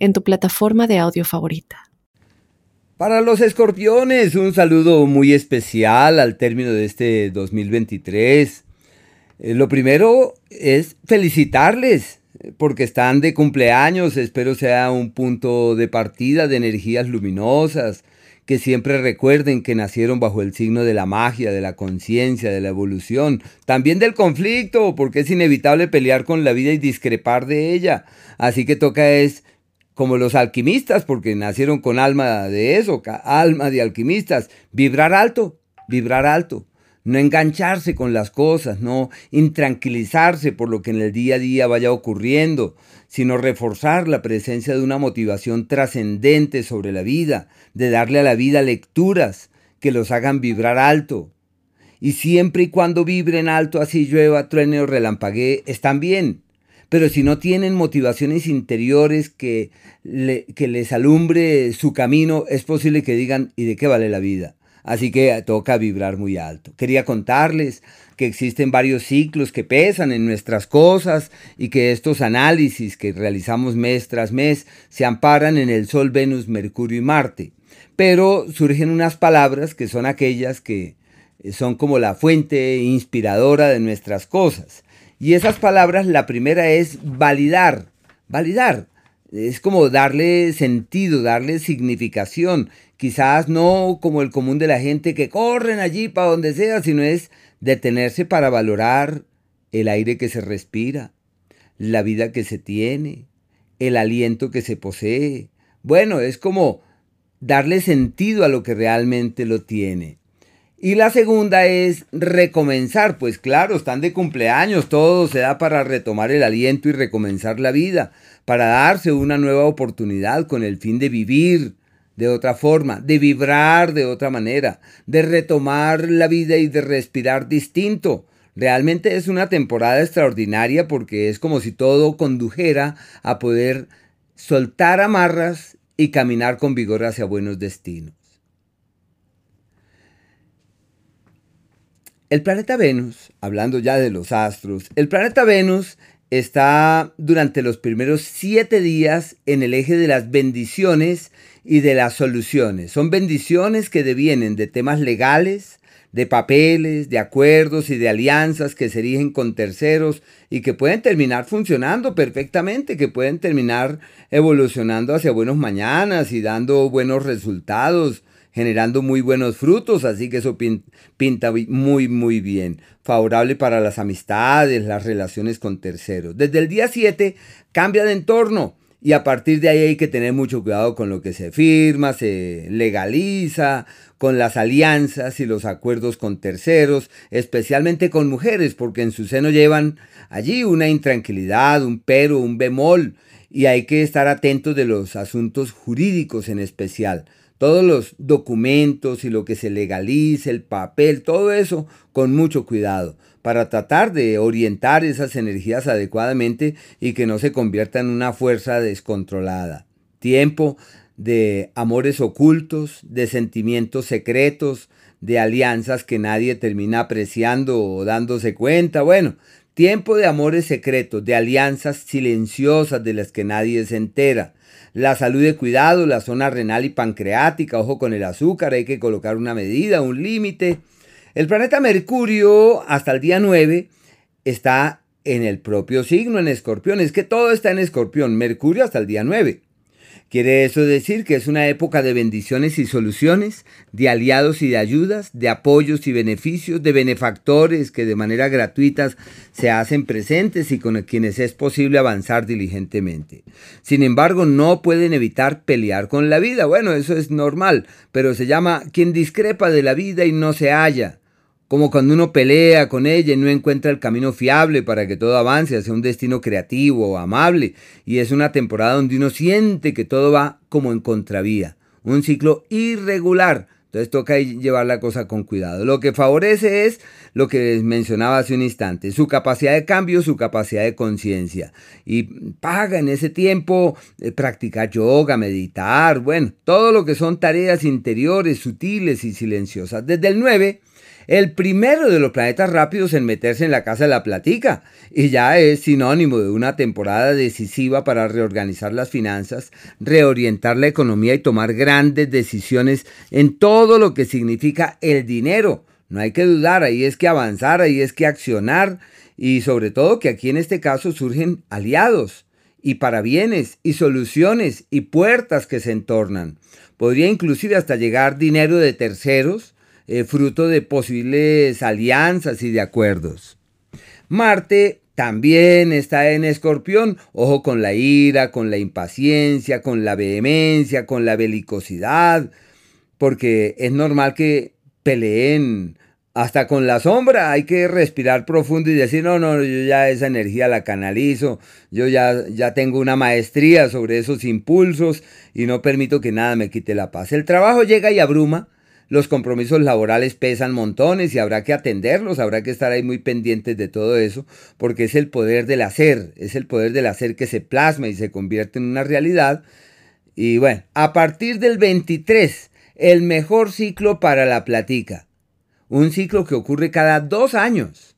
en tu plataforma de audio favorita. Para los escorpiones, un saludo muy especial al término de este 2023. Eh, lo primero es felicitarles porque están de cumpleaños. Espero sea un punto de partida de energías luminosas, que siempre recuerden que nacieron bajo el signo de la magia, de la conciencia, de la evolución, también del conflicto, porque es inevitable pelear con la vida y discrepar de ella. Así que toca es como los alquimistas, porque nacieron con alma de eso, alma de alquimistas, vibrar alto, vibrar alto, no engancharse con las cosas, no intranquilizarse por lo que en el día a día vaya ocurriendo, sino reforzar la presencia de una motivación trascendente sobre la vida, de darle a la vida lecturas que los hagan vibrar alto. Y siempre y cuando vibren alto, así llueva, truene o relampaguee, están bien pero si no tienen motivaciones interiores que, que les alumbre su camino, es posible que digan, ¿y de qué vale la vida? Así que toca vibrar muy alto. Quería contarles que existen varios ciclos que pesan en nuestras cosas y que estos análisis que realizamos mes tras mes se amparan en el Sol, Venus, Mercurio y Marte. Pero surgen unas palabras que son aquellas que son como la fuente inspiradora de nuestras cosas. Y esas palabras, la primera es validar, validar. Es como darle sentido, darle significación. Quizás no como el común de la gente que corren allí para donde sea, sino es detenerse para valorar el aire que se respira, la vida que se tiene, el aliento que se posee. Bueno, es como darle sentido a lo que realmente lo tiene. Y la segunda es recomenzar, pues claro, están de cumpleaños, todo se da para retomar el aliento y recomenzar la vida, para darse una nueva oportunidad con el fin de vivir de otra forma, de vibrar de otra manera, de retomar la vida y de respirar distinto. Realmente es una temporada extraordinaria porque es como si todo condujera a poder soltar amarras y caminar con vigor hacia buenos destinos. El planeta Venus, hablando ya de los astros, el planeta Venus está durante los primeros siete días en el eje de las bendiciones y de las soluciones. Son bendiciones que devienen de temas legales, de papeles, de acuerdos y de alianzas que se erigen con terceros y que pueden terminar funcionando perfectamente, que pueden terminar evolucionando hacia buenos mañanas y dando buenos resultados generando muy buenos frutos, así que eso pinta muy, muy bien. Favorable para las amistades, las relaciones con terceros. Desde el día 7 cambia de entorno y a partir de ahí hay que tener mucho cuidado con lo que se firma, se legaliza, con las alianzas y los acuerdos con terceros, especialmente con mujeres, porque en su seno llevan allí una intranquilidad, un pero, un bemol, y hay que estar atentos de los asuntos jurídicos en especial todos los documentos y lo que se legalice, el papel, todo eso con mucho cuidado para tratar de orientar esas energías adecuadamente y que no se convierta en una fuerza descontrolada. Tiempo de amores ocultos, de sentimientos secretos, de alianzas que nadie termina apreciando o dándose cuenta. Bueno, tiempo de amores secretos, de alianzas silenciosas de las que nadie se entera la salud de cuidado, la zona renal y pancreática, ojo con el azúcar, hay que colocar una medida, un límite. El planeta Mercurio hasta el día 9 está en el propio signo, en escorpión. Es que todo está en escorpión, Mercurio hasta el día 9. Quiere eso decir que es una época de bendiciones y soluciones, de aliados y de ayudas, de apoyos y beneficios, de benefactores que de manera gratuita se hacen presentes y con quienes es posible avanzar diligentemente. Sin embargo, no pueden evitar pelear con la vida. Bueno, eso es normal, pero se llama quien discrepa de la vida y no se halla como cuando uno pelea con ella y no encuentra el camino fiable para que todo avance hacia un destino creativo amable, y es una temporada donde uno siente que todo va como en contravía, un ciclo irregular, entonces toca llevar la cosa con cuidado. Lo que favorece es lo que les mencionaba hace un instante, su capacidad de cambio, su capacidad de conciencia. Y paga en ese tiempo eh, practicar yoga, meditar, bueno, todo lo que son tareas interiores, sutiles y silenciosas. Desde el 9 el primero de los planetas rápidos en meterse en la casa de la platica, y ya es sinónimo de una temporada decisiva para reorganizar las finanzas, reorientar la economía y tomar grandes decisiones en todo lo que significa el dinero. No hay que dudar, ahí es que avanzar, ahí es que accionar, y sobre todo que aquí en este caso surgen aliados y para bienes y soluciones y puertas que se entornan. Podría inclusive hasta llegar dinero de terceros, eh, fruto de posibles alianzas y de acuerdos. Marte también está en escorpión, ojo con la ira, con la impaciencia, con la vehemencia, con la belicosidad, porque es normal que peleen hasta con la sombra, hay que respirar profundo y decir, no, no, yo ya esa energía la canalizo, yo ya, ya tengo una maestría sobre esos impulsos y no permito que nada me quite la paz. El trabajo llega y abruma, los compromisos laborales pesan montones y habrá que atenderlos, habrá que estar ahí muy pendientes de todo eso, porque es el poder del hacer, es el poder del hacer que se plasma y se convierte en una realidad. Y bueno, a partir del 23, el mejor ciclo para la platica. Un ciclo que ocurre cada dos años.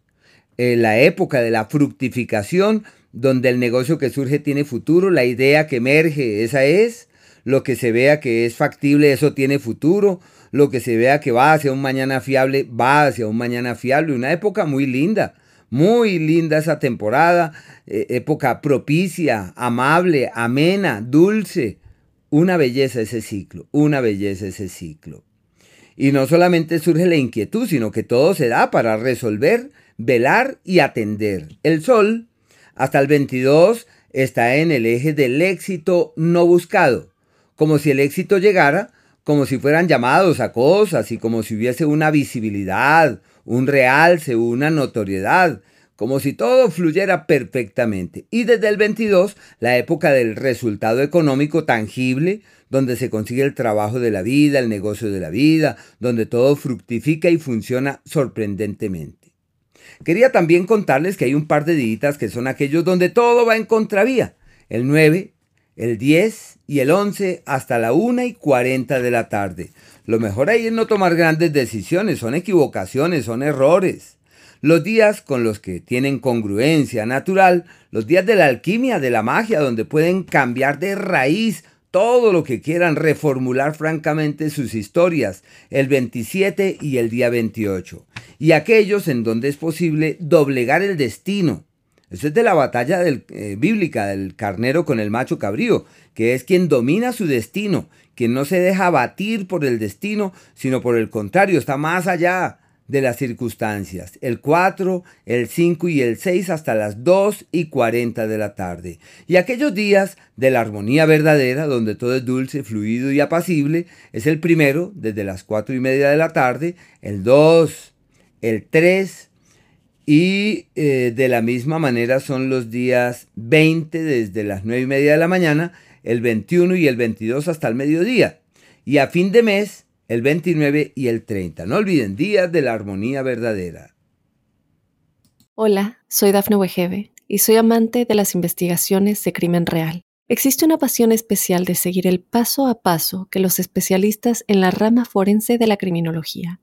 En la época de la fructificación, donde el negocio que surge tiene futuro, la idea que emerge, esa es, lo que se vea que es factible, eso tiene futuro, lo que se vea que va hacia un mañana fiable, va hacia un mañana fiable. Una época muy linda, muy linda esa temporada, eh, época propicia, amable, amena, dulce. Una belleza ese ciclo, una belleza ese ciclo. Y no solamente surge la inquietud, sino que todo se da para resolver, velar y atender. El sol, hasta el 22, está en el eje del éxito no buscado, como si el éxito llegara como si fueran llamados a cosas y como si hubiese una visibilidad, un realce, una notoriedad, como si todo fluyera perfectamente. Y desde el 22, la época del resultado económico tangible, donde se consigue el trabajo de la vida, el negocio de la vida, donde todo fructifica y funciona sorprendentemente. Quería también contarles que hay un par de días que son aquellos donde todo va en contravía. El 9, el 10 y el 11 hasta la 1 y 40 de la tarde. Lo mejor ahí es no tomar grandes decisiones, son equivocaciones, son errores. Los días con los que tienen congruencia natural, los días de la alquimia, de la magia, donde pueden cambiar de raíz todo lo que quieran, reformular francamente sus historias, el 27 y el día 28. Y aquellos en donde es posible doblegar el destino, eso es de la batalla eh, bíblica del carnero con el macho cabrío, que es quien domina su destino, quien no se deja batir por el destino, sino por el contrario, está más allá de las circunstancias. El 4, el 5 y el 6 hasta las 2 y 40 de la tarde. Y aquellos días de la armonía verdadera, donde todo es dulce, fluido y apacible, es el primero, desde las 4 y media de la tarde, el 2, el 3, y eh, de la misma manera son los días 20 desde las 9 y media de la mañana, el 21 y el 22 hasta el mediodía. Y a fin de mes, el 29 y el 30. No olviden, días de la armonía verdadera. Hola, soy Dafne Wegebe y soy amante de las investigaciones de crimen real. Existe una pasión especial de seguir el paso a paso que los especialistas en la rama forense de la criminología